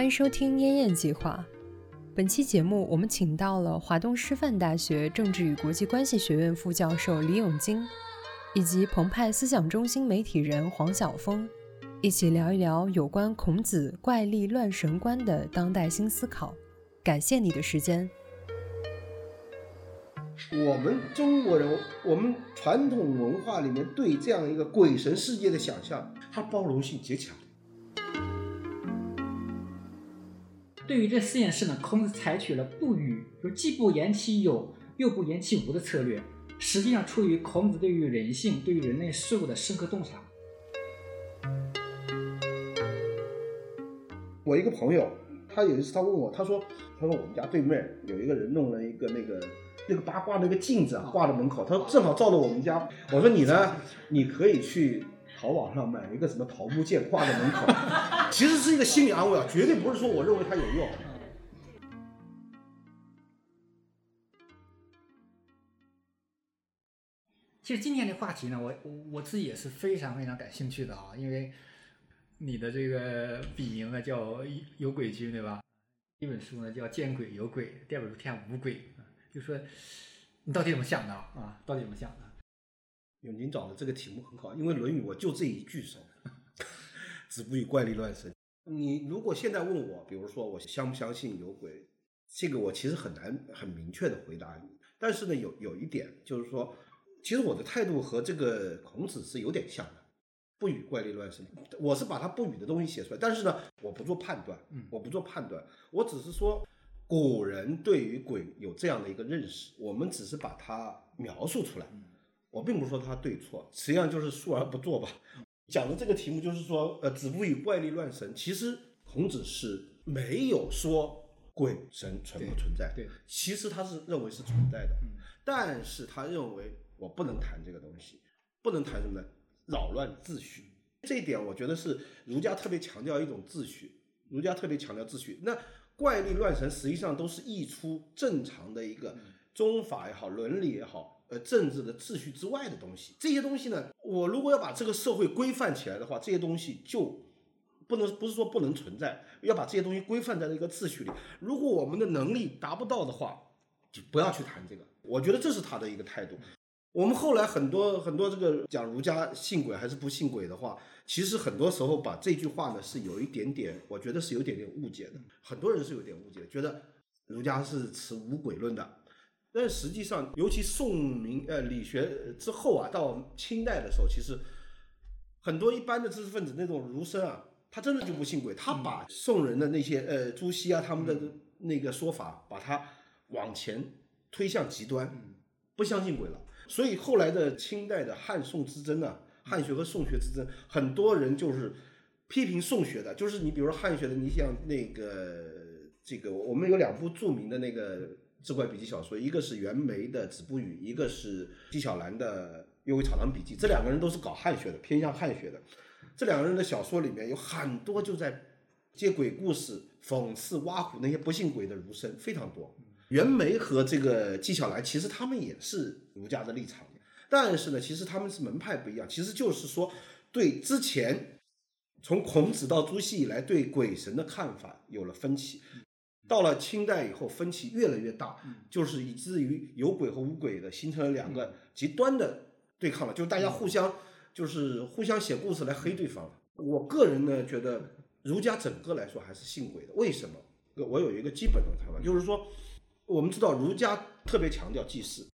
欢迎收听《燕燕计划》。本期节目，我们请到了华东师范大学政治与国际关系学院副教授李永金，以及澎湃思想中心媒体人黄晓峰，一起聊一聊有关孔子怪力乱神观的当代新思考。感谢你的时间。我们中国人，我们传统文化里面对这样一个鬼神世界的想象，它包容性极强。对于这四件事呢，孔子采取了不语，就既不言其有，又不言其无的策略，实际上出于孔子对于人性、对于人类事物的深刻洞察。我一个朋友，他有一次他问我，他说：“他说我们家对面有一个人弄了一个那个那个八卦那个镜子啊，挂在门口，他说正好照到我们家。我说你呢，你可以去淘宝上买了一个什么桃木剑挂在门口。”其实是一个心理安慰啊，绝对不是说我认为它有用。其实今天的话题呢，我我我自己也是非常非常感兴趣的啊，因为你的这个笔名呢叫有鬼君对吧？一本书呢叫见鬼有鬼，第二本书天下无鬼就说你到底怎么想的啊？到底怎么想的？永金找的这个题目很好，因为《论语》我就这一句说。子不语怪力乱神。你如果现在问我，比如说我相不相信有鬼，这个我其实很难很明确的回答你。但是呢，有有一点就是说，其实我的态度和这个孔子是有点像的，不语怪力乱神。我是把他不语的东西写出来，但是呢，我不做判断，我不做判断，我只是说古人对于鬼有这样的一个认识，我们只是把它描述出来，我并不是说他对错，实际上就是述而不作吧。讲的这个题目就是说，呃，子不语怪力乱神。其实孔子是没有说鬼神存不存在，对，其实他是认为是存在的，但是他认为我不能谈这个东西，不能谈什么呢？扰乱秩序。这一点我觉得是儒家特别强调一种秩序，儒家特别强调秩序。那怪力乱神实际上都是溢出正常的一个宗法也好，伦理也好。呃，政治的秩序之外的东西，这些东西呢，我如果要把这个社会规范起来的话，这些东西就不能不是说不能存在，要把这些东西规范在一个秩序里。如果我们的能力达不到的话，就不要去谈这个。我觉得这是他的一个态度。我们后来很多很多这个讲儒家信鬼还是不信鬼的话，其实很多时候把这句话呢是有一点点，我觉得是有点点误解的。很多人是有点误解，觉得儒家是持无鬼论的。但实际上，尤其宋明呃理学之后啊，到清代的时候，其实很多一般的知识分子那种儒生啊，他真的就不信鬼，他把宋人的那些呃朱熹啊他们的那个说法，把它往前推向极端，不相信鬼了。所以后来的清代的汉宋之争啊，汉学和宋学之争，很多人就是批评宋学的，就是你比如说汉学的，你像那个这个，我们有两部著名的那个。志怪笔记小说，一个是袁枚的《子不语》，一个是纪晓岚的《幽微草堂笔记》。这两个人都是搞汉学的，偏向汉学的。这两个人的小说里面有很多就在借鬼故事、讽刺、挖苦那些不信鬼的儒生，非常多。袁枚和这个纪晓岚其实他们也是儒家的立场，但是呢，其实他们是门派不一样。其实就是说，对之前从孔子到朱熹以来对鬼神的看法有了分歧。到了清代以后，分歧越来越大，就是以至于有鬼和无鬼的形成了两个极端的对抗了，就是大家互相就是互相写故事来黑对方。我个人呢觉得儒家整个来说还是信鬼的，为什么？我有一个基本的看法，就是说我们知道儒家特别强调祭祀，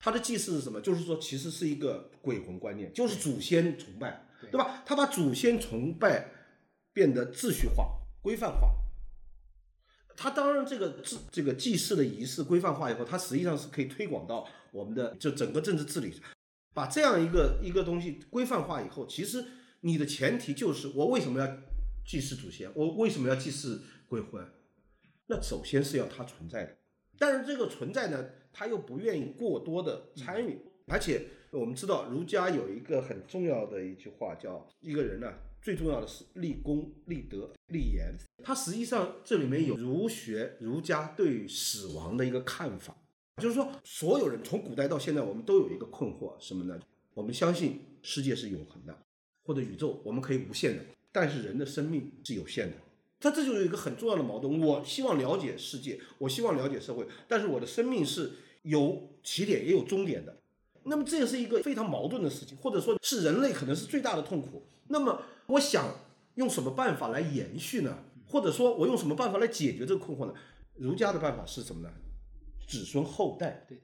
他的祭祀是什么？就是说其实是一个鬼魂观念，就是祖先崇拜，对吧？他把祖先崇拜变得秩序化、规范化。他当然，这个祭这个祭祀的仪式规范化以后，它实际上是可以推广到我们的就整个政治治理。把这样一个一个东西规范化以后，其实你的前提就是我为什么要祭祀祖先？我为什么要祭祀鬼魂？那首先是要它存在的。但是这个存在呢，他又不愿意过多的参与。而且我们知道，儒家有一个很重要的一句话，叫一个人呢。最重要的是立功、立德、立言。它实际上这里面有儒学、儒家对死亡的一个看法，就是说，所有人从古代到现在，我们都有一个困惑，什么呢？我们相信世界是永恒的，或者宇宙我们可以无限的，但是人的生命是有限的。它这就是一个很重要的矛盾。我希望了解世界，我希望了解社会，但是我的生命是有起点也有终点的。那么这也是一个非常矛盾的事情，或者说是人类可能是最大的痛苦。那么我想用什么办法来延续呢？或者说我用什么办法来解决这个困惑呢？儒家的办法是什么呢？子孙后代。对，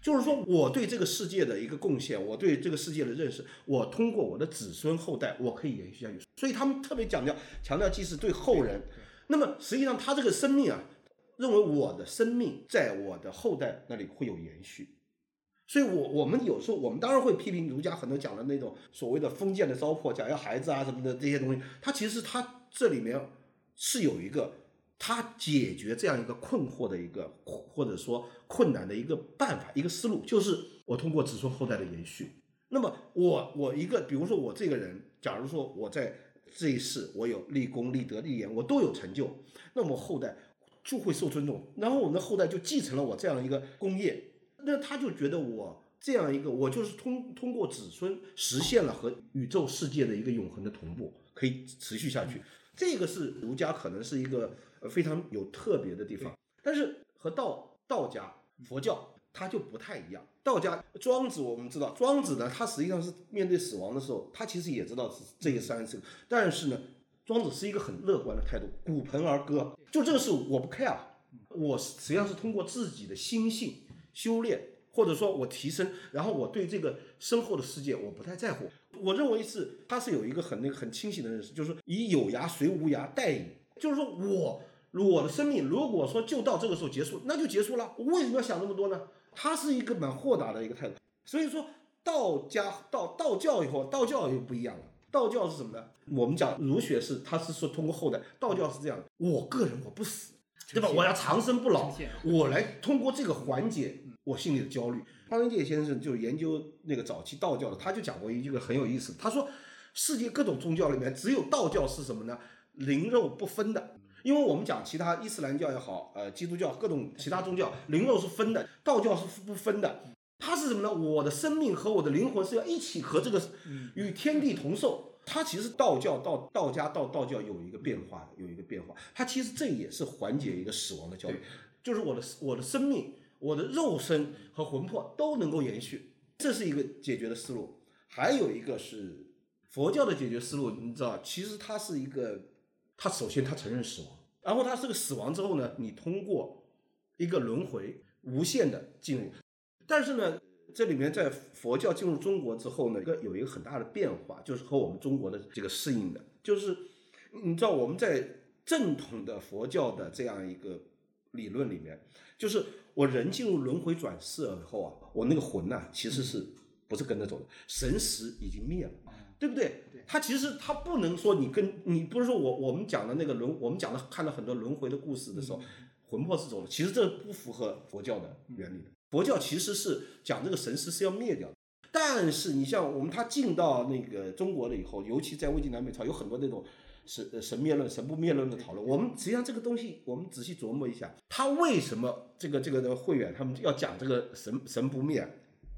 就是说我对这个世界的一个贡献，我对这个世界的认识，我通过我的子孙后代，我可以延续下去。所以他们特别强调强调，即使对后人。那么实际上他这个生命啊，认为我的生命在我的后代那里会有延续。所以，我我们有时候我们当然会批评儒家很多讲的那种所谓的封建的糟粕，讲要孩子啊什么的这些东西，它其实它这里面是有一个它解决这样一个困惑的一个或者说困难的一个办法，一个思路，就是我通过子孙后代的延续。那么我我一个，比如说我这个人，假如说我在这一世我有立功、立德、立言，我都有成就，那么后代就会受尊重，然后我们的后代就继承了我这样一个功业。那他就觉得我这样一个，我就是通通过子孙实现了和宇宙世界的一个永恒的同步，可以持续下去。这个是儒家可能是一个非常有特别的地方，但是和道道家、佛教它就不太一样。道家庄子我们知道，庄子呢，他实际上是面对死亡的时候，他其实也知道是这一三生，但是呢，庄子是一个很乐观的态度，鼓盆而歌，就这个事我不 care，我实际上是通过自己的心性。修炼，或者说我提升，然后我对这个身后的世界我不太在乎。我认为是他是有一个很那个很清醒的认识，就是以有涯随无涯待矣。就是说我我的生命如果说就到这个时候结束，那就结束了。我为什么要想那么多呢？他是一个蛮豁达的一个态度。所以说道家道道教以后，道教又不一样了。道教是什么呢？我们讲儒学是，他是说通过后代。道教是这样的，我个人我不死。对吧？我要长生不老，我来通过这个缓解我心里的焦虑。方文介先生就研究那个早期道教的，他就讲过一个很有意思。他说，世界各种宗教里面，只有道教是什么呢？灵肉不分的。因为我们讲其他伊斯兰教也好，呃，基督教各种其他宗教，灵肉是分的，道教是不分的。它是什么呢？我的生命和我的灵魂是要一起和这个与天地同寿。它其实道教到道家到道教有一个变化的，有一个变化。它其实这也是缓解一个死亡的焦虑，就是我的我的生命、我的肉身和魂魄都能够延续，这是一个解决的思路。还有一个是佛教的解决思路，你知道，其实它是一个，它首先它承认死亡，然后它是个死亡之后呢，你通过一个轮回无限的进入，但是呢。这里面在佛教进入中国之后呢，一个有一个很大的变化，就是和我们中国的这个适应的，就是你知道我们在正统的佛教的这样一个理论里面，就是我人进入轮回转世以后啊，我那个魂呐，其实是不是跟着走的？神识已经灭了，对不对？他其实他不能说你跟你不是说我我们讲的那个轮，我们讲的看到很多轮回的故事的时候，魂魄是走的，其实这不符合佛教的原理的。佛教其实是讲这个神识是要灭掉的，但是你像我们他进到那个中国了以后，尤其在魏晋南北朝，有很多那种神神灭论、神不灭论的讨论。我们实际上这个东西，我们仔细琢磨一下，他为什么这个这个的会员他们要讲这个神神不灭？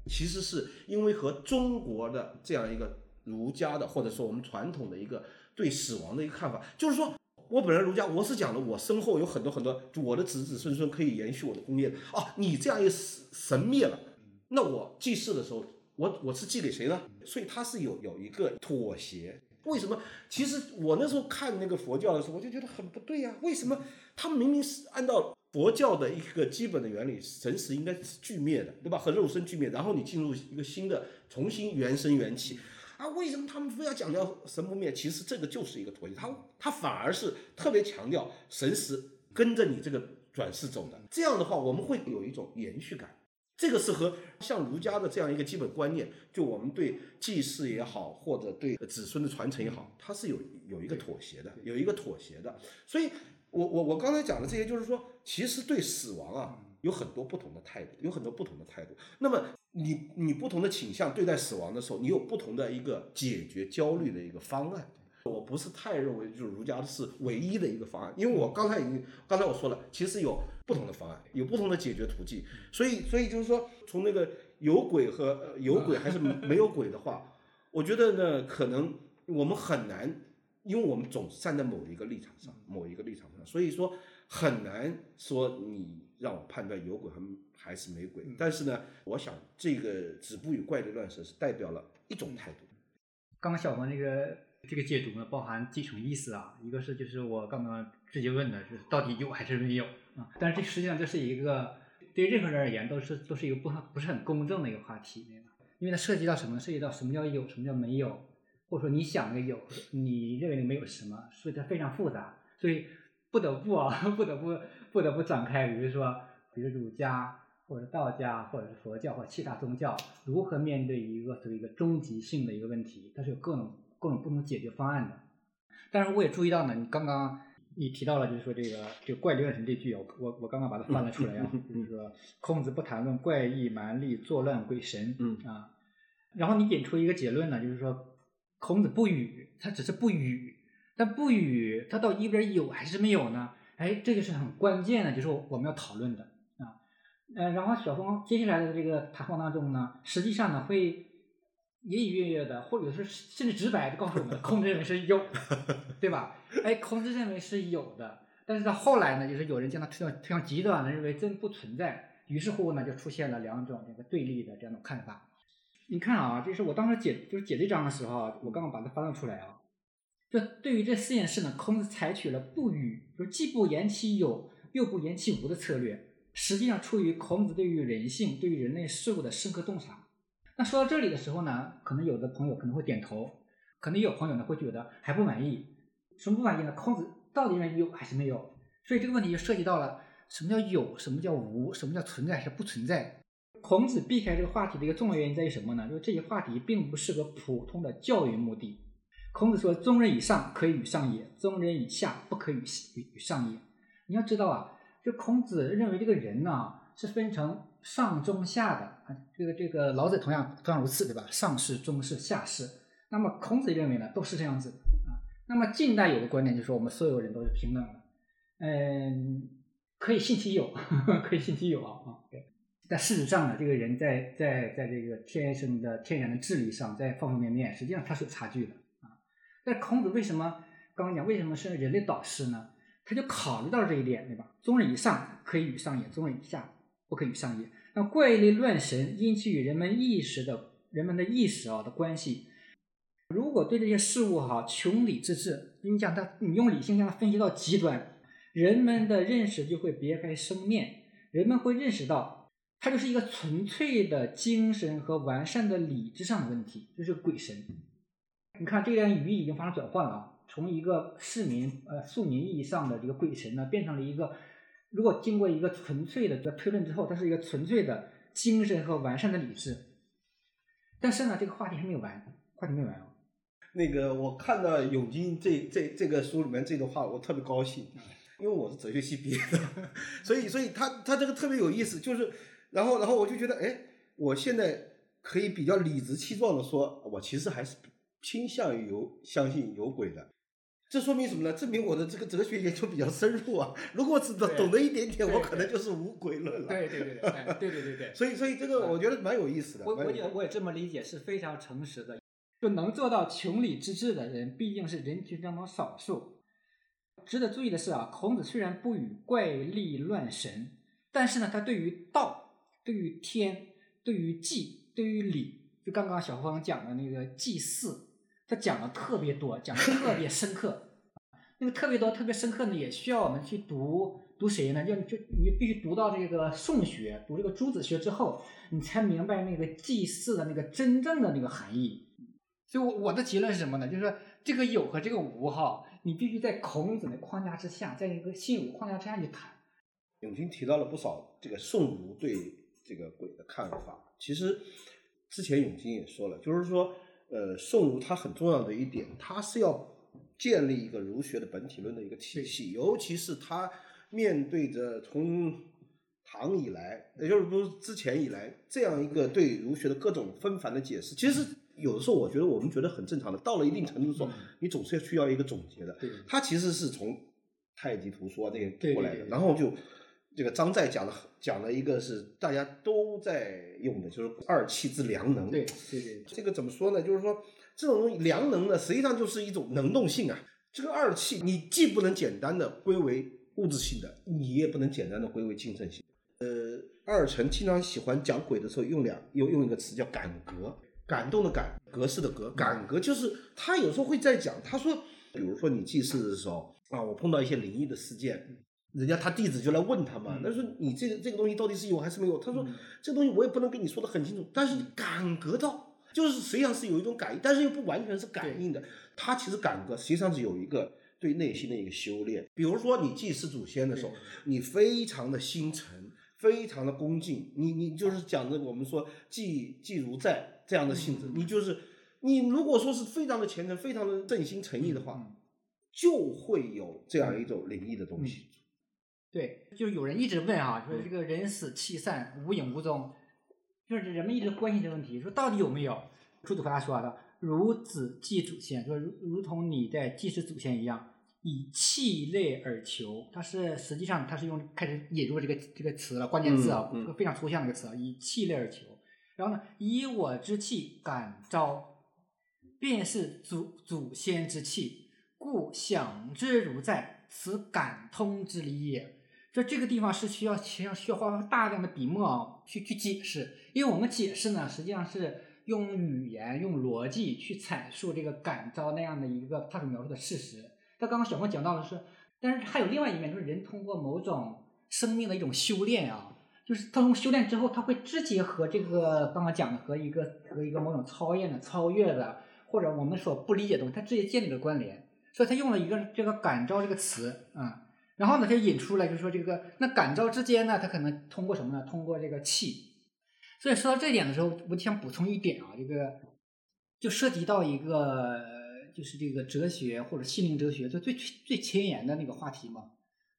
其实是因为和中国的这样一个儒家的或者说我们传统的一个对死亡的一个看法，就是说。我本来儒家，我是讲的，我身后有很多很多，我的子子孙孙可以延续我的功业的。哦，你这样一神灭了，那我祭祀的时候，我我是祭给谁呢？所以他是有有一个妥协。为什么？其实我那时候看那个佛教的时候，我就觉得很不对呀。为什么他们明明是按照佛教的一个基本的原理，神识应该是俱灭的，对吧？和肉身俱灭，然后你进入一个新的，重新原生缘起。啊，为什么他们非要强调神不灭？其实这个就是一个妥协，他他反而是特别强调神识跟着你这个转世走的。这样的话，我们会有一种延续感。这个是和像儒家的这样一个基本观念，就我们对祭祀也好，或者对子孙的传承也好，它是有有一个妥协的，有一个妥协的。所以，我我我刚才讲的这些，就是说，其实对死亡啊，有很多不同的态度，有很多不同的态度。那么。你你不同的倾向对待死亡的时候，你有不同的一个解决焦虑的一个方案。我不是太认为就是儒家是唯一的一个方案，因为我刚才已经刚才我说了，其实有不同的方案，有不同的解决途径。所以所以就是说，从那个有鬼和有鬼还是 没有鬼的话，我觉得呢，可能我们很难因为我们总是站在某一个立场上，某一个立场上，所以说很难说你让我判断有鬼还还是没鬼。但是呢，我想这个止步于怪力乱神是代表了一种态度。刚刚小黄这个这个解读呢，包含几层意思啊，一个是就是我刚刚直接问的，就是到底有还是没有啊？但是这实际上这是一个对任何人而言都是都是一个不不是很公正的一个话题，因为它涉及到什么？涉及到什么叫有，什么叫没有？或者说你想的有，你认为的没有什么？所以它非常复杂，所以不得不啊，不得不不得不展开，比如说，比如儒家或者道家或者是佛教或其他宗教如何面对一个所谓一个终极性的一个问题，它是有各种各种不同解决方案的。但是我也注意到呢，你刚刚你提到了，就是说这个这个怪力乱神这句啊，我我刚刚把它翻了出来啊，就是说孔子不谈论怪异蛮力作乱鬼神，嗯啊，然后你引出一个结论呢，就是说。孔子不语，他只是不语，但不语，他到底边有还是没有呢？哎，这就是很关键的，就是我们要讨论的啊。呃，然后小峰接下来的这个谈话当中呢，实际上呢会隐隐约约的，或者是甚至直白的告诉我们，孔子认为是有，对吧？哎，孔子认为是有的，但是到后来呢，就是有人将它推向推向极端的，认为真不存在，于是乎呢，就出现了两种这个对立的这样的看法。你看啊，这是我当时解就是解这章的时候啊，我刚刚把它翻了出来啊。这对于这四件事呢，孔子采取了不语，就是既不言其有，又不言其无的策略。实际上出于孔子对于人性、对于人类事物的深刻洞察。那说到这里的时候呢，可能有的朋友可能会点头，可能有朋友呢会觉得还不满意。什么不满意呢？孔子到底认为有还是没有？所以这个问题就涉及到了什么叫有，什么叫无，什么叫存在还是不存在？孔子避开这个话题的一个重要原因在于什么呢？就是这些话题并不适合普通的教育目的。孔子说：“中人以上可以与上也，中人以下不可与与上也。”你要知道啊，就孔子认为这个人呢是分成上中下的啊。这个这个老子同样同样如此，对吧？上士、中士、下士。那么孔子认为呢，都是这样子啊。那么近代有个观点就是说，我们所有人都是平等的。嗯，可以信其有，可以信其有啊啊。对。但事实上呢，这个人在在在这个天生的天然的智力上，在方方面面，实际上他是有差距的啊。但孔子为什么刚刚讲为什么是人类导师呢？他就考虑到这一点，对吧？中人以上可以与上也，中人以下不可以与上也。那怪力乱神因其与人们意识的人们的意识啊的关系，如果对这些事物哈穷理之治，你讲他，你用理性将它分析到极端，人们的认识就会别开生面，人们会认识到。它就是一个纯粹的精神和完善的理智上的问题，就是鬼神。你看，这段语义已经发生转换了，从一个市民呃庶民意义上的这个鬼神呢，变成了一个，如果经过一个纯粹的推论之后，它是一个纯粹的精神和完善的理智。但是呢，这个话题还没有完，话题没有完啊。那个我看到永金这这这个书里面这段话，我特别高兴，因为我是哲学系毕业的，所以所以他他这个特别有意思，就是。然后，然后我就觉得，哎，我现在可以比较理直气壮的说，我其实还是倾向于有相信有鬼的。这说明什么呢？证明我的这个哲学研究比较深入啊。如果只懂懂得一点点，我可能就是无鬼论了。对对对对，对对对对。所以，所以这个我觉得蛮有意思的。我我也我也这么理解，是非常诚实的。就能做到穷理之治的人，毕竟是人群当中少数。值得注意的是啊，孔子虽然不与怪力乱神，但是呢，他对于道。对于天，对于祭，对于礼，就刚刚小芳讲的那个祭祀，他讲的特别多，讲的特别深刻。那个特别多、特别深刻呢，也需要我们去读读谁呢？就就你必须读到这个宋学，读这个朱子学之后，你才明白那个祭祀的那个真正的那个含义。所以，我我的结论是什么呢？就是说，这个有和这个无哈，你必须在孔子的框架之下，在一个信武框架之下去谈。永清提到了不少这个宋儒对。这个鬼的看法，其实之前永金也说了，就是说，呃，宋儒他很重要的一点，他是要建立一个儒学的本体论的一个体系，尤其是他面对着从唐以来，也就是说之前以来这样一个对儒学的各种纷繁的解释，其实有的时候我觉得我们觉得很正常的，到了一定程度的时候，你总是要需要一个总结的。他其实是从太极图说这些过来的，然后就。这个张载讲的讲了一个是大家都在用的，就是二气之良能。对对对，这个怎么说呢？就是说这种东西良能呢，实际上就是一种能动性啊。这个二气，你既不能简单的归为物质性的，你也不能简单的归为精神性。呃，二程经常喜欢讲鬼的时候用两用用一个词叫感格，感动的感，格式的格，感格就是他有时候会在讲，他说，比如说你祭祀的时候啊，我碰到一些灵异的事件，人家他弟子就来问他嘛，他说你这个这个东西到底是有还是没有？他说这东西我也不能跟你说的很清楚，但是你感觉到，就是实际上是有一种感应，但是又不完全是感应的，他其实感觉实际上是有一个对内心的一个修炼。比如说你祭祀祖先的时候，你非常的心诚。非常的恭敬，你你就是讲的我们说祭祭如在这样的性质，你就是你如果说是非常的虔诚，非常的正心诚意的话，就会有这样一种灵异的东西。对，就是有人一直问啊，说这个人死气散无影无踪，就是人们一直关心这个问题，说到底有没有？朱子回答说的，如子祭祖先，说如如同你在祭祀祖先一样。以气类而求，它是实际上它是用开始引入这个这个词了，关键字啊，这个非常抽象的一个词啊，以气类而求。然后呢，以我之气感召，便是祖祖先之气，故想之如在，此感通之理也。就这个地方是需要需要需要花大量的笔墨啊，去去解释，因为我们解释呢，实际上是用语言用逻辑去阐述这个感召那样的一个他所描述的事实。他刚刚小莫讲到的是，但是还有另外一面，就是人通过某种生命的一种修炼啊，就是他从修炼之后，他会直接和这个刚刚讲的和一个和一个某种超验的、超越的，或者我们所不理解的东西，他直接建立了关联，所以他用了一个这个感召这个词啊，然后呢，他引出来就是说这个那感召之间呢，他可能通过什么呢？通过这个气，所以说到这点的时候，我想补充一点啊，这个就涉及到一个。就是这个哲学或者心灵哲学，就最最前沿的那个话题嘛，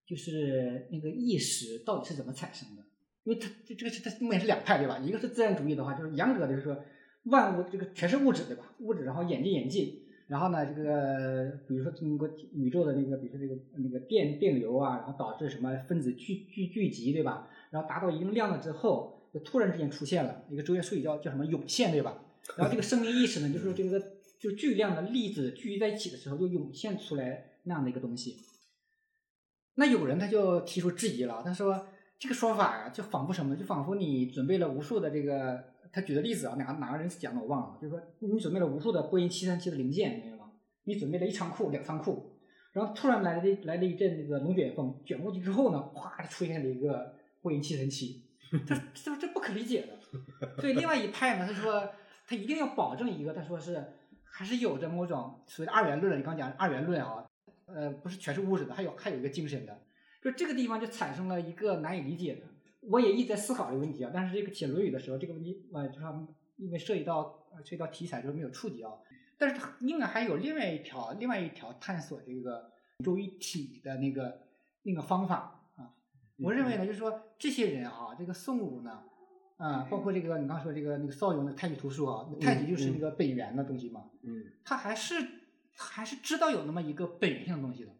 就是那个意识到底是怎么产生的？因为它这这个是它目前是两派对吧？一个是自然主义的话，就是严格的就是说万物这个全是物质对吧？物质然后演进演进，然后呢这个比如说通过宇宙的那个比如说这个那个电电流啊，然后导致什么分子聚聚聚集对吧？然后达到一定量了之后，就突然之间出现了一个哲学术语叫叫什么涌现对吧？然后这个生命意识呢，就是这个。就巨量的粒子聚集在一起的时候，就涌现出来那样的一个东西。那有人他就提出质疑了，他说这个说法呀，就仿佛什么？就仿佛你准备了无数的这个，他举的例子啊，哪哪个人讲的我忘了，就是说你准备了无数的波音七三七的零件，明白吗？你准备了一仓库、两仓库，然后突然来了来了一阵那个龙卷风，卷过去之后呢，哗就出现了一个波音七三七，这这这不可理解的。所以另外一派呢，他说他一定要保证一个，他说是。还是有着某种所谓的二元论的，你刚讲二元论啊，呃，不是全是物质的，还有还有一个精神的，就这个地方就产生了一个难以理解的。我也一直在思考这个问题啊，但是这个写《论语》的时候，这个问题呃，就是因为涉及到涉及到题材，就是没有触及啊。但是它另外还有另外一条另外一条探索这个宇宙一体的那个那个方法啊。我认为呢，就是说这些人啊，这个宋武呢。啊，包括这个你刚说这个那个邵雍的太极图书啊，太极就是那个本源的东西嘛。嗯。他还是还是知道有那么一个本源性的东西的，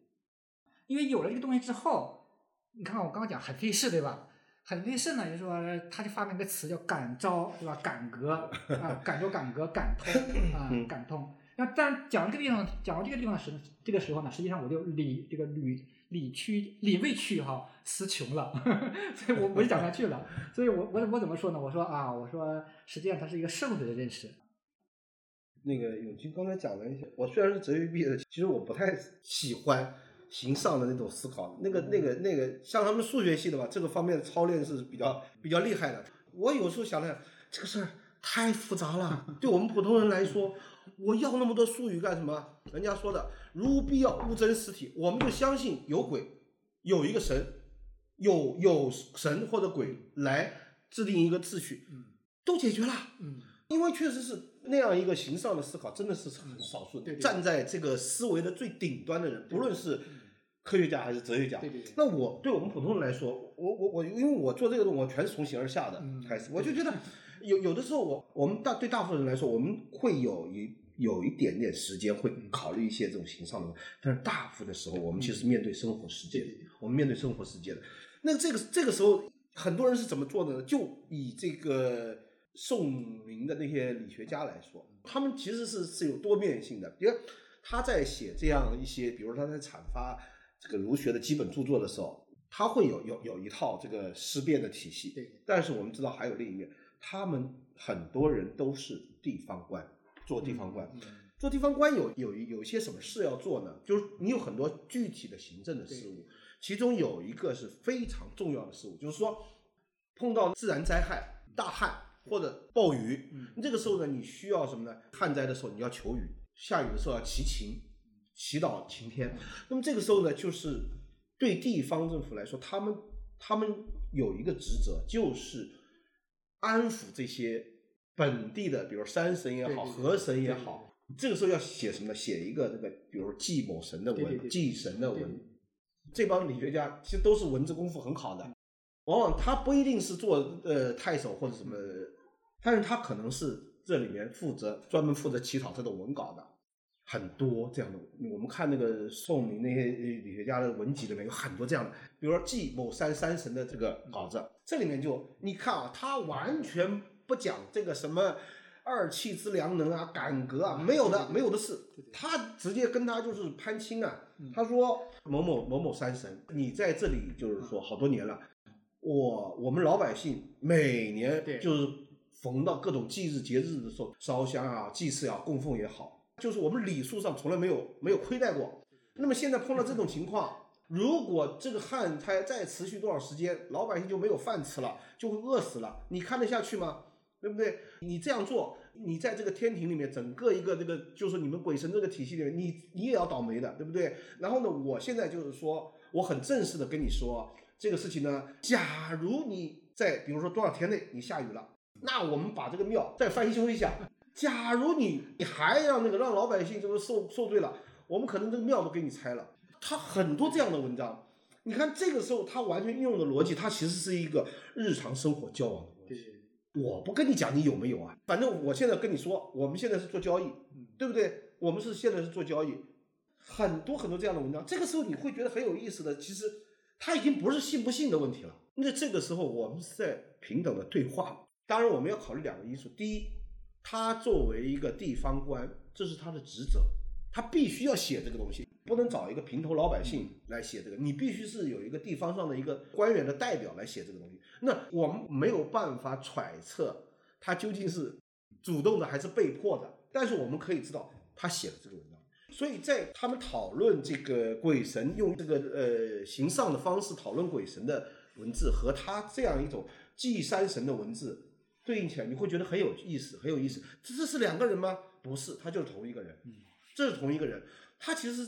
因为有了这个东西之后，你看看我刚刚讲很费事对吧？很费事呢，就是说他就发明个词叫感召对吧？感格 啊，感召、感格、感通 啊，感通。那但讲这个地方，讲到这个地方的时这个时候呢，实际上我就理这个理。理屈理未屈哈词穷了，所以我我就讲不下去了。所以我我我怎么说呢？我说啊，我说实际上它是一个社会的认识。那个永军刚才讲了一些，我虽然是哲学毕业的，其实我不太喜欢形上的那种思考。那个那个那个，像他们数学系的吧，这个方面的操练是比较比较厉害的。我有时候想想，这个事儿太复杂了，对我们普通人来说。我要那么多术语干什么？人家说的“如无必要，勿真实体”，我们就相信有鬼，有一个神，有有神或者鬼来制定一个秩序，都解决了。嗯，因为确实是那样一个形上的思考，真的是很少数。站在这个思维的最顶端的人，不论是科学家还是哲学家。对对对。那我对我们普通人来说，我我我，因为我做这个东西，我全是从形而下的开始，我就觉得有有的时候，我我们大对大部分人来说，我们会有一。有一点点时间会考虑一些这种形上的，但是大部分的时候，我们其实面对生活世界，我们面对生活世界的。那这个这个时候，很多人是怎么做的呢？就以这个宋明的那些理学家来说，他们其实是是有多面性的。比如他在写这样一些，比如他在阐发这个儒学的基本著作的时候，他会有有有一套这个思辨的体系。对。但是我们知道还有另一面，他们很多人都是地方官，做地方官。做地方官有有有一些什么事要做呢？就是你有很多具体的行政的事务，其中有一个是非常重要的事务，就是说碰到自然灾害、大旱或者暴雨，这个时候呢，你需要什么呢？旱灾的时候你要求雨，下雨的时候要祈晴，祈祷晴天。那么这个时候呢，就是对地方政府来说，他们他们有一个职责，就是安抚这些本地的，比如山神也好，河神也好。这个时候要写什么呢？写一个这个，比如祭某神的文，祭神的文。这帮理学家其实都是文字功夫很好的，往往他不一定是做呃太守或者什么，但是他可能是这里面负责专门负责起草这种文稿的，很多这样的。我们看那个宋明那些理学家的文集里面有很多这样的，比如说祭某山山神的这个稿子，这里面就你看啊，他完全不讲这个什么。二气之良能啊，改革啊，没有的，没有的事。他直接跟他就是攀亲啊。他说某某某某山神，你在这里就是说好多年了，我我们老百姓每年就是逢到各种祭日节日的时候烧香啊、祭祀啊、供奉也好，就是我们礼数上从来没有没有亏待过。那么现在碰到这种情况，如果这个旱灾再持续多少时间，老百姓就没有饭吃了，就会饿死了，你看得下去吗？对不对？你这样做，你在这个天庭里面，整个一个这个，就是你们鬼神这个体系里面，你你也要倒霉的，对不对？然后呢，我现在就是说，我很正式的跟你说这个事情呢。假如你在比如说多少天内你下雨了，那我们把这个庙再翻修一下。假如你你还让那个让老百姓这个受受罪了，我们可能这个庙都给你拆了。他很多这样的文章，你看这个时候他完全运用的逻辑，它其实是一个日常生活交往的逻辑。我不跟你讲你有没有啊，反正我现在跟你说，我们现在是做交易，对不对？我们是现在是做交易，很多很多这样的文章，这个时候你会觉得很有意思的。其实他已经不是信不信的问题了，那这个时候我们是在平等的对话。当然我们要考虑两个因素，第一，他作为一个地方官，这是他的职责，他必须要写这个东西。不能找一个平头老百姓来写这个，你必须是有一个地方上的一个官员的代表来写这个东西。那我们没有办法揣测他究竟是主动的还是被迫的，但是我们可以知道他写了这个文章。所以在他们讨论这个鬼神用这个呃形上的方式讨论鬼神的文字，和他这样一种祭山神的文字对应起来，你会觉得很有意思，很有意思。这这是两个人吗？不是，他就是同一个人。嗯，这是同一个人，他其实。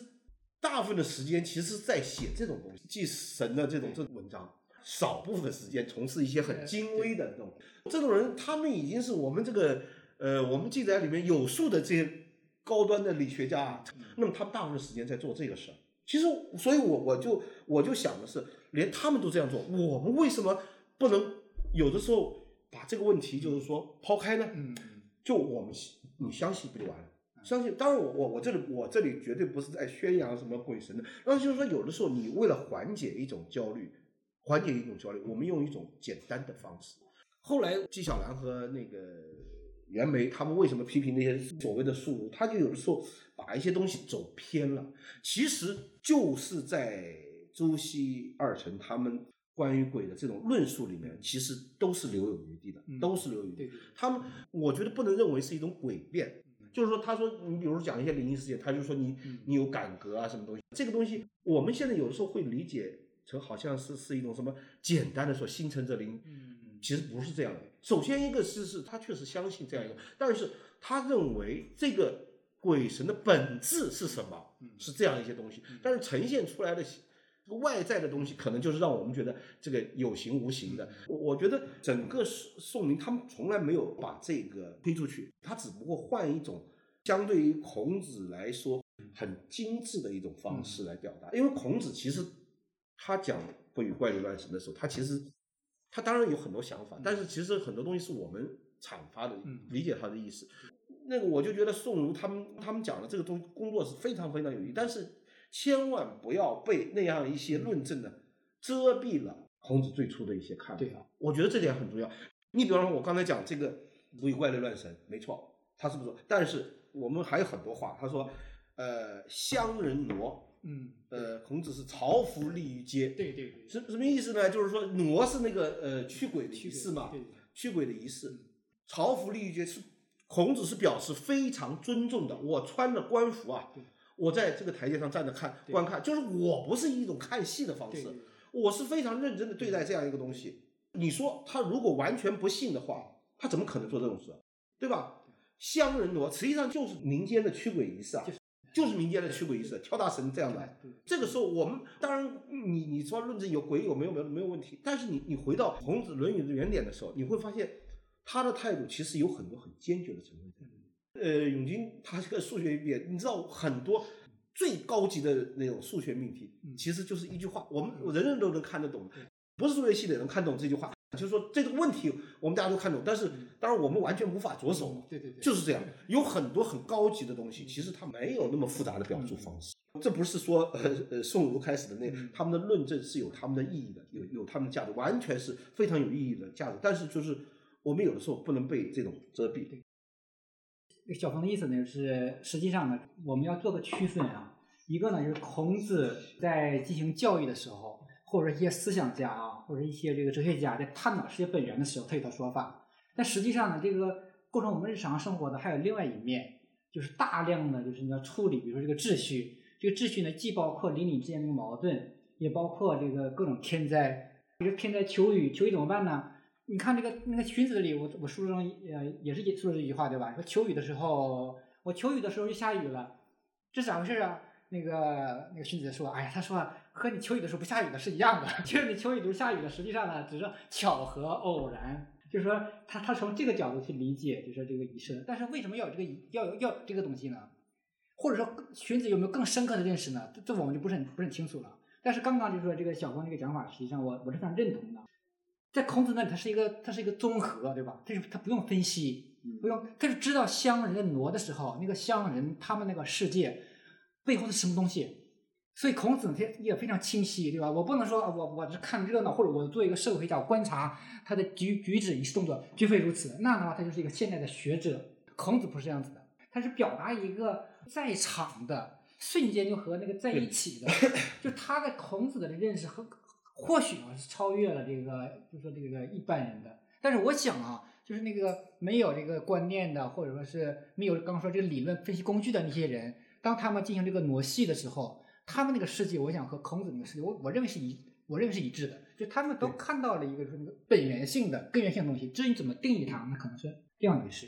大部分的时间其实是在写这种东西，祭神的这种这种文章，少部分时间从事一些很精微的这种。这种人，他们已经是我们这个呃，我们记载里面有数的这些高端的理学家。那么他们大部分时间在做这个事儿。其实，所以我我就我就想的是，连他们都这样做，我们为什么不能有的时候把这个问题就是说抛开呢？嗯，就我们你相信不就完了？相信，当然我我我这里我这里绝对不是在宣扬什么鬼神的，那就是说有的时候你为了缓解一种焦虑，缓解一种焦虑，我们用一种简单的方式。后来纪晓岚和那个袁枚他们为什么批评那些所谓的术儒？他就有的时候把一些东西走偏了，其实就是在朱熹二程他们关于鬼的这种论述里面，其实都是留有余地的，都是留有余地。他们我觉得不能认为是一种诡辩。就是说，他说你比如讲一些灵异事件，他就说你你有感格啊什么东西，这个东西我们现在有的时候会理解成好像是是一种什么简单的说心诚则灵，嗯，其实不是这样的。首先一个是是他确实相信这样一个，但是他认为这个鬼神的本质是什么，是这样一些东西，但是呈现出来的。外在的东西可能就是让我们觉得这个有形无形的。我我觉得整个宋宋明他们从来没有把这个推出去，他只不过换一种相对于孔子来说很精致的一种方式来表达。因为孔子其实他讲不与怪力乱神的时候，他其实他当然有很多想法，但是其实很多东西是我们阐发的，理解他的意思。那个我就觉得宋儒他们他们讲的这个东工作是非常非常有意义，但是。千万不要被那样一些论证呢遮蔽了孔子最初的一些看法。对啊，我觉得这点很重要。你比方说，我刚才讲这个“不以怪力乱神”，没错，他是不是？但是我们还有很多话。他说：“呃，乡人挪，嗯，呃，孔子是朝服立于街，对对对，什什么意思呢？就是说挪是那个呃驱鬼的仪式嘛，驱鬼的仪式，朝服立于街是孔子是表示非常尊重的。我穿着官服啊，我在这个台阶上站着看观看，就是我不是一种看戏的方式，我是非常认真的对待这样一个东西。你说他如果完全不信的话，他怎么可能做这种事？对吧？乡人挪实际上就是民间的驱鬼仪式啊。就是民间的驱鬼仪式，跳大神这样的。这个时候，我们当然，你你说论证有鬼有没有没有没有问题。但是你你回到孔子《论语》的原点的时候，你会发现他的态度其实有很多很坚决的成分。呃，永金他这个数学一毕业，你知道很多最高级的那种数学命题，其实就是一句话，我们人人都能看得懂，不是数学系的人看懂这句话。就是说这个问题我们大家都看懂，但是当然我们完全无法着手，对对对，就是这样。有很多很高级的东西，其实它没有那么复杂的表述方式。这不是说呃呃宋儒开始的那他们的论证是有他们的意义的，有有他们的价值，完全是非常有意义的价值。但是就是我们有的时候不能被这种遮蔽。小冯的意思呢就是，实际上呢我们要做个区分啊，一个呢就是孔子在进行教育的时候。或者一些思想家啊，或者一些这个哲学家在探讨世界本源的时候，他有套说法。但实际上呢，这个构成我们日常生活的还有另外一面，就是大量的就是你要处理，比如说这个秩序。这个秩序呢，既包括邻里之间的矛盾，也包括这个各种天灾。比如天灾求雨，求雨怎么办呢？你看这个那个荀子里，我我书中呃也是也说了这句话对吧？说求雨的时候，我求雨的时候就下雨了，这咋回事啊？那个那个荀子说，哎呀，他说。和你求雨的时候不下雨的是一样的，就是你求雨的时候下雨的，实际上呢只是巧合偶然。就是说，他他从这个角度去理解，就是这个仪式。但是为什么要有这个要有要有这个东西呢？或者说，荀子有没有更深刻的认识呢？这这我们就不是很不是很清楚了。但是刚刚就说这个小峰这个讲法，实际上我我是非常认同的。在孔子那里，他是一个他是一个综合，对吧？他是他不用分析，不用，他是知道乡人的挪的时候，那个乡人他们那个世界背后是什么东西。所以孔子他也非常清晰，对吧？我不能说我我是看热闹，或者我做一个社会学家观察他的举举止、仪式动作，绝非如此。那的话，他就是一个现代的学者。孔子不是这样子的，他是表达一个在场的瞬间就和那个在一起的，就他的孔子的认识和或许啊是超越了这个，就说这个一般人的。但是我想啊，就是那个没有这个观念的，或者说是没有刚说这个理论分析工具的那些人，当他们进行这个挪戏的时候。他们那个世界，我想和孔子那个世界，我我认为是一，我认为是一致的。就他们都看到了一个说那个本源性的、根源性的东西。至于怎么定义它，那可能是这样一回事。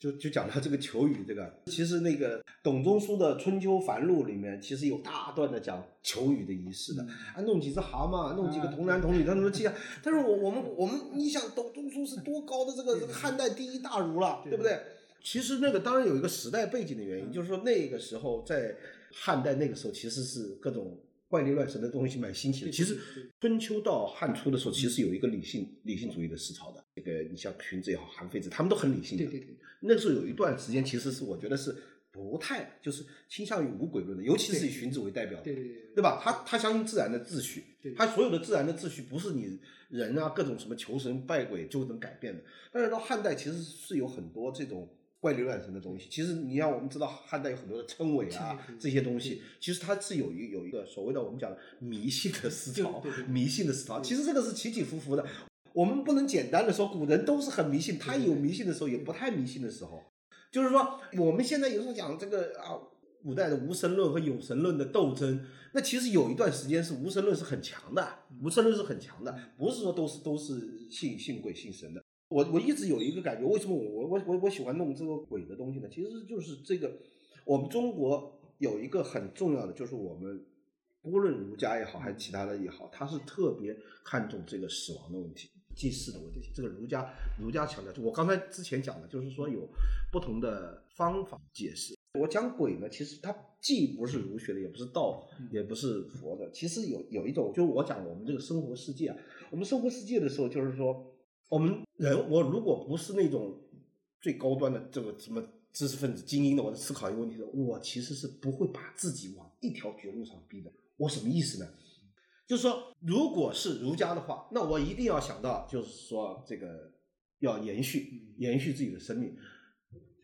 对，就就讲到这个求雨这个，其实那个董仲舒的《春秋繁露》里面，其实有大段的讲求雨的仪式的。啊，弄几只蛤蟆，弄几个童男童女，他们记啊。但是我我们我们，你想董仲舒是多高的这个汉代第一大儒了，对不对？其实那个当然有一个时代背景的原因，就是说那个时候在。汉代那个时候其实是各种怪力乱神的东西蛮新奇的。其实春秋到汉初的时候，其实有一个理性理性主义的思潮的。这个你像荀子也好，韩非子，他们都很理性的。对对对。那个时候有一段时间，其实是我觉得是不太就是倾向于无鬼论的，尤其是以荀子为代表的，对对对，对吧？他他相信自然的秩序，他所有的自然的秩序不是你人啊各种什么求神拜鬼就能改变的。但是到汉代，其实是有很多这种。怪力乱神的东西，其实你像我们知道汉代有很多的称谓啊，这些东西，其实它是有一有一个所谓的我们讲的迷信的思潮，迷信的思潮，其实这个是起起伏伏的。我们不能简单的说古人都是很迷信，他有迷信的时候，也不太迷信的时候。就是说我们现在有时候讲这个啊，古代的无神论和有神论的斗争，那其实有一段时间是无神论是很强的，无神论是很强的，不是说都是都是信信鬼信神的。我我一直有一个感觉，为什么我我我我喜欢弄这个鬼的东西呢？其实就是这个，我们中国有一个很重要的，就是我们不论儒家也好，还是其他的也好，他是特别看重这个死亡的问题、祭祀的问题。这个儒家儒家强调，就我刚才之前讲的，就是说有不同的方法解释。我讲鬼呢，其实它既不是儒学的，也不是道，也不是佛的。其实有有一种，就是我讲我们这个生活世界啊，我们生活世界的时候，就是说。我们人，我如果不是那种最高端的这个什么知识分子、精英的，我在思考一个问题的，我其实是不会把自己往一条绝路上逼的。我什么意思呢？就是说，如果是儒家的话，那我一定要想到，就是说这个要延续、延续自己的生命。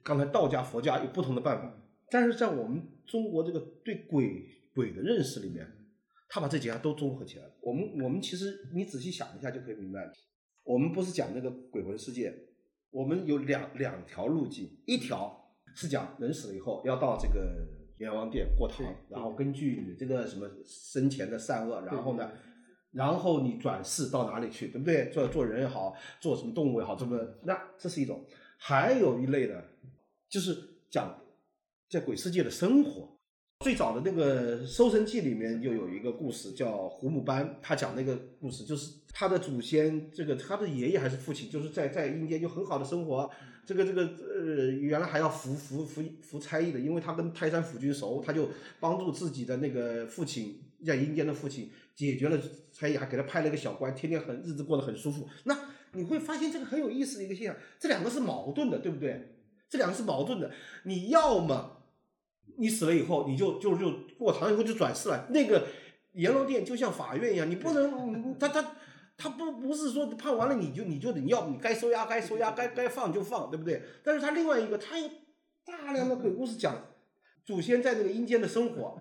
刚才道家、佛家有不同的办法，但是在我们中国这个对鬼鬼的认识里面，他把这几样都综合起来了。我们我们其实你仔细想一下就可以明白，我们不是讲那个鬼魂世界，我们有两两条路径，一条是讲人死了以后要到这个阎王殿过堂，然后根据你这个什么生前的善恶，然后呢，然后你转世到哪里去，对不对？做做人也好，做什么动物也好，这么那这是一种。还有一类呢，就是讲在鬼世界的生活。最早的那个《搜神记》里面就有一个故事，叫胡木班，他讲那个故事，就是他的祖先，这个他的爷爷还是父亲，就是在在阴间就很好的生活。这个这个呃，原来还要服服服服差役的，因为他跟泰山府君熟，他就帮助自己的那个父亲，在阴间的父亲解决了差役，还给他派了一个小官，天天很日子过得很舒服。那你会发现这个很有意思的一个现象，这两个是矛盾的，对不对？这两个是矛盾的，你要么你死了以后，你就就就过堂以后就转世了。那个阎罗殿就像法院一样，你不能他他他不不是说判完了你就你就你要你该收押该收押，该该放就放，对不对？但是他另外一个，他有大量的鬼故事讲祖先在那个阴间的生活。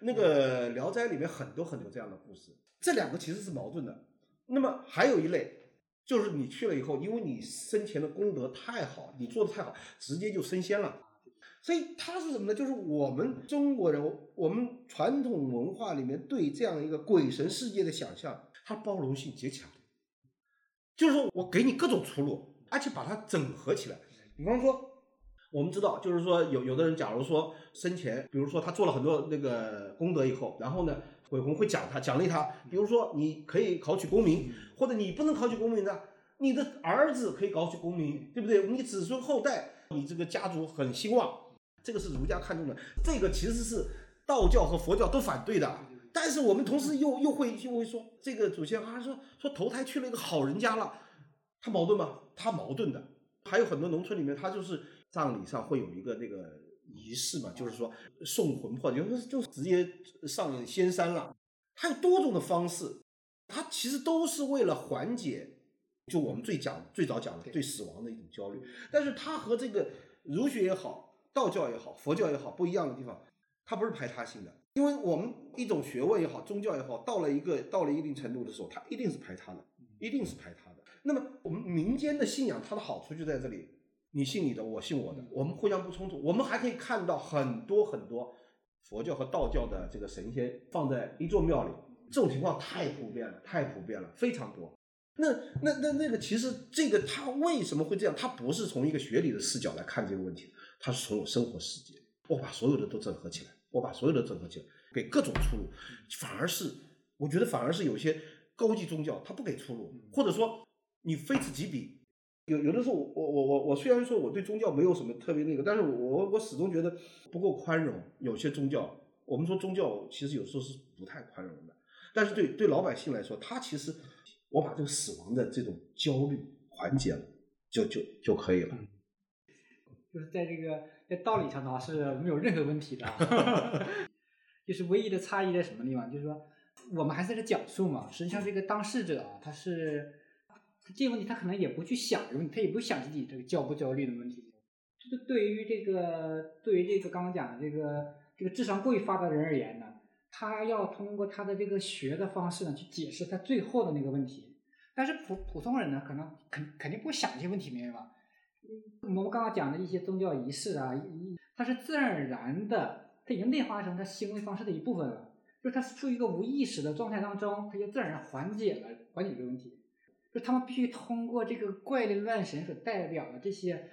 那个《聊斋》里面很多很多这样的故事，这两个其实是矛盾的。那么还有一类，就是你去了以后，因为你生前的功德太好，你做的太好，直接就升仙了。所以它是什么呢？就是我们中国人，我们传统文化里面对这样一个鬼神世界的想象，它包容性极强。就是说我给你各种出路，而且把它整合起来。比方说，我们知道，就是说有有的人，假如说生前，比如说他做了很多那个功德以后，然后呢，鬼魂会奖他，奖励他。比如说你可以考取功名，或者你不能考取功名的，你的儿子可以考取功名，对不对？你子孙后代，你这个家族很兴旺。这个是儒家看重的，这个其实是道教和佛教都反对的。但是我们同时又又会又会说，这个祖先啊说说投胎去了一个好人家了，他矛盾吗？他矛盾的。还有很多农村里面，他就是葬礼上会有一个那个仪式嘛，就是说送魂魄，就是就直接上仙山了。他有多种的方式，他其实都是为了缓解，就我们最讲最早讲的对死亡的一种焦虑。但是它和这个儒学也好。道教也好，佛教也好，不一样的地方，它不是排他性的，因为我们一种学问也好，宗教也好，到了一个到了一定程度的时候，它一定是排他的，一定是排他的。那么我们民间的信仰，它的好处就在这里，你信你的，我信我的，我们互相不冲突。我们还可以看到很多很多佛教和道教的这个神仙放在一座庙里，这种情况太普遍了，太普遍了，非常多。那那那那个，其实这个他为什么会这样？他不是从一个学理的视角来看这个问题。他是从我生活世界，我把所有的都整合起来，我把所有的整合起来，给各种出路，反而是我觉得反而是有些高级宗教他不给出路，或者说你非此即彼。有有的时候我我我我我虽然说我对宗教没有什么特别那个，但是我我始终觉得不够宽容。有些宗教，我们说宗教其实有时候是不太宽容的，但是对对老百姓来说，他其实我把这个死亡的这种焦虑缓解了，就就就可以了。就是在这个在道理上的话是没有任何问题的，就是唯一的差异在什么地方？就是说我们还是在讲述嘛，实际上这个当事者啊，他是这个问题他可能也不去想这个问题，他也不想自己这个焦不焦虑的问题。就是对于这个对于这个刚刚讲的这个这个智商过于发达的人而言呢，他要通过他的这个学的方式呢去解释他最后的那个问题，但是普普通人呢，可能肯肯定不想这些问题，明白吧？我们刚刚讲的一些宗教仪式啊，它是自然而然的，它已经内化成他行为方式的一部分了。就是他处于一个无意识的状态当中，他就自然而然缓解了缓解这个问题。就他们必须通过这个怪力乱神所代表的这些，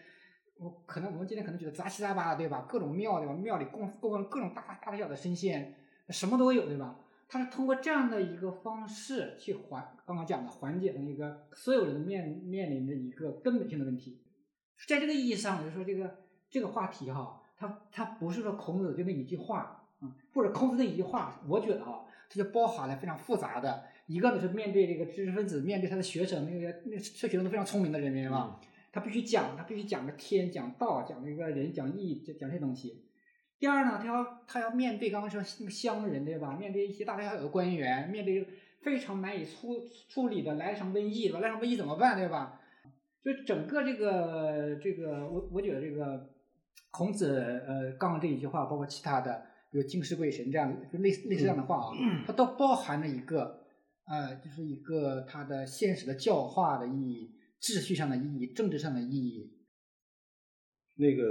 我可能我们今天可能觉得杂七杂八的，对吧？各种庙对吧？庙里供供各种大大大小的神仙，什么都有，对吧？他是通过这样的一个方式去缓，刚刚讲的缓解了一个所有人面面临着一个根本性的问题。在这个意义上，就是说这个这个话题哈，它它不是说孔子就那一句话啊，或者孔子那一句话，我觉得哈，它就包含了非常复杂的。一个呢是面对这个知识分子，面对他的学生，那个那这学生都非常聪明的人，明白吗？他必须讲，他必须讲个天，讲道，讲那个人，讲义，讲讲这东西。第二呢，他要他要面对刚刚说那个乡人对吧？面对一些大大小小的官员，面对非常难以处处理的来场瘟疫，对吧？来场瘟疫怎么办，对吧？就整个这个这个，我我觉得这个孔子呃刚刚这一句话，包括其他的，比如敬事贵神这样就类似类似这样的话啊，它都包含了一个呃，就是一个它的现实的教化的意义、秩序上的意义、政治上的意义。那个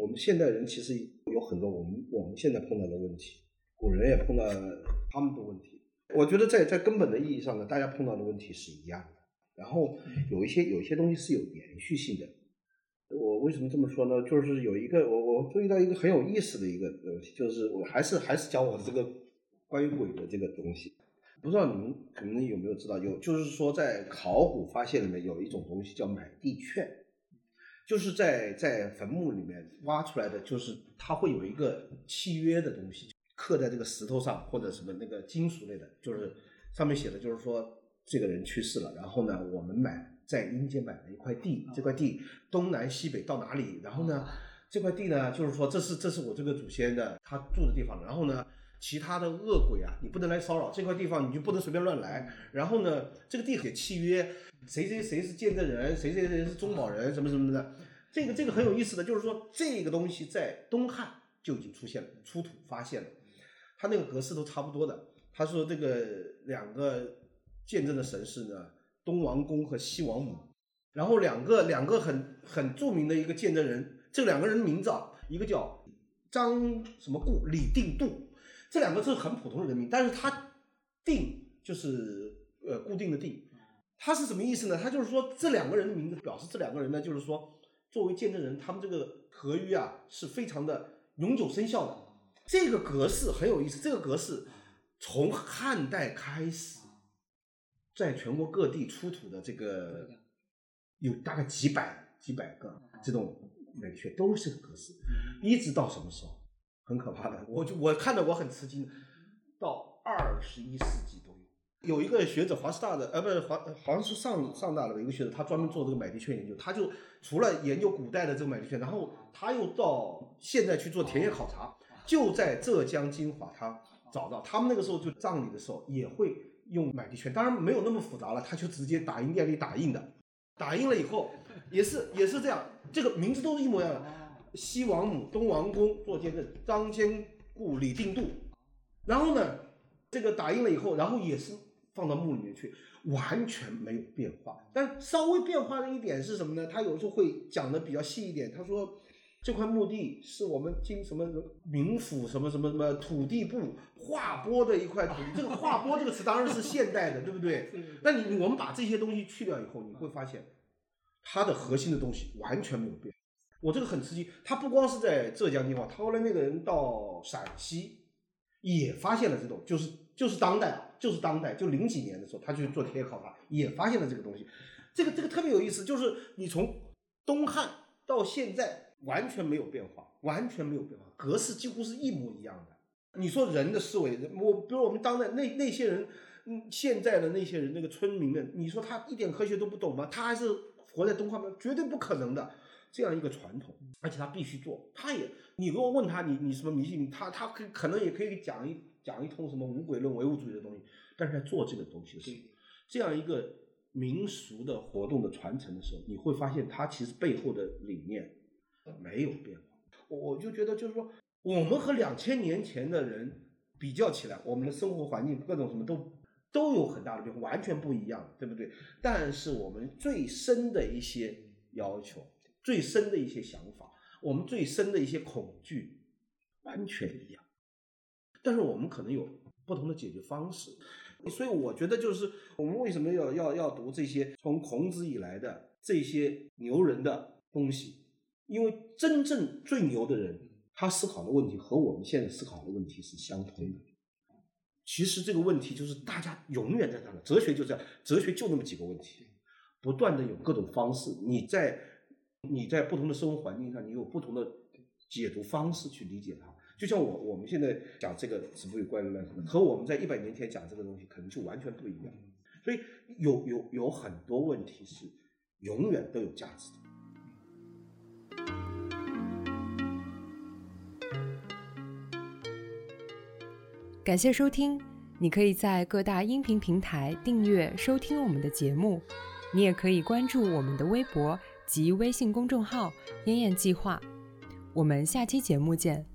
我们现代人其实有很多我们我们现在碰到的问题，古人也碰到他们的问题。我觉得在在根本的意义上呢，大家碰到的问题是一样的。然后有一些有一些东西是有延续性的。我为什么这么说呢？就是有一个我我注意到一个很有意思的一个东西，就是我还是还是讲我这个关于鬼的这个东西。不知道你们可能有没有知道，有就是说在考古发现里面有一种东西叫买地券，就是在在坟墓里面挖出来的，就是它会有一个契约的东西刻在这个石头上或者什么那个金属类的，就是上面写的就是说这个人去世了，然后呢我们买在阴间买了一块地，这块地东南西北到哪里，然后呢这块地呢就是说这是这是我这个祖先的他住的地方，然后呢。其他的恶鬼啊，你不能来骚扰这块地方，你就不能随便乱来。然后呢，这个地写契约，谁谁谁是见证人，谁谁谁是中保人，什么什么的。这个这个很有意思的，就是说这个东西在东汉就已经出现了，出土发现了，它那个格式都差不多的。他说这个两个见证的神是呢，东王公和西王母，然后两个两个很很著名的一个见证人，这两个人名字啊，一个叫张什么固，李定度。这两个字很普通的人名，但是他定就是呃固定的定，他是什么意思呢？他就是说这两个人的名字表示这两个人呢，就是说作为见证人，他们这个合约啊是非常的永久生效的。这个格式很有意思，这个格式从汉代开始，在全国各地出土的这个有大概几百几百个这种美学都是个格式，一直到什么时候？很可怕的，我就我看到我很吃惊，到二十一世纪都有。有一个学者华师大的，呃，不是华，好像是上上大的一个学者，他专门做这个买地券研究。他就除了研究古代的这个买地券，然后他又到现在去做田野考察，就在浙江金华，他找到他们那个时候就葬礼的时候也会用买地券，当然没有那么复杂了，他就直接打印店里打印的，打印了以后也是也是这样，这个名字都是一模一样的。西王母、东王公做见证，张坚固、李定度。然后呢，这个打印了以后，然后也是放到墓里面去，完全没有变化。但稍微变化的一点是什么呢？他有时候会讲的比较细一点。他说，这块墓地是我们经什么冥府什么什么什么土地部划拨的一块土地。这个划拨这个词当然是现代的，对不对？那你我们把这些东西去掉以后，你会发现，它的核心的东西完全没有变。我这个很吃惊，他不光是在浙江地方，他后来那个人到陕西，也发现了这种，就是就是当代啊，就是当代，就零几年的时候，他去做田野考察，也发现了这个东西，这个这个特别有意思，就是你从东汉到现在完全没有变化，完全没有变化，格式几乎是一模一样的。你说人的思维，我比如我们当代那那些人，嗯，现在的那些人，那个村民们，你说他一点科学都不懂吗？他还是活在东方吗？绝对不可能的。这样一个传统，而且他必须做。他也，你如果问他，你你什么迷信？他他可可能也可以讲一讲一通什么无鬼论、唯物主义的东西。但是在做这个东西的时候，这样一个民俗的活动的传承的时候，你会发现它其实背后的理念没有变化。我就觉得就是说，我们和两千年前的人比较起来，我们的生活环境各种什么都都有很大的变化，完全不一样，对不对？但是我们最深的一些要求。最深的一些想法，我们最深的一些恐惧，完全一样，但是我们可能有不同的解决方式，所以我觉得就是我们为什么要要要读这些从孔子以来的这些牛人的东西，因为真正最牛的人，他思考的问题和我们现在思考的问题是相通的。其实这个问题就是大家永远在谈的，哲学就这样，哲学就那么几个问题，不断的有各种方式，你在。你在不同的生活环境上，你有不同的解读方式去理解它。就像我我们现在讲这个“子不语怪论”什么，和我们在一百年前讲这个东西，可能就完全不一样。所以有有有很多问题是永远都有价值的。感谢收听，你可以在各大音频平台订阅收听我们的节目，你也可以关注我们的微博。及微信公众号“燕燕计划”，我们下期节目见。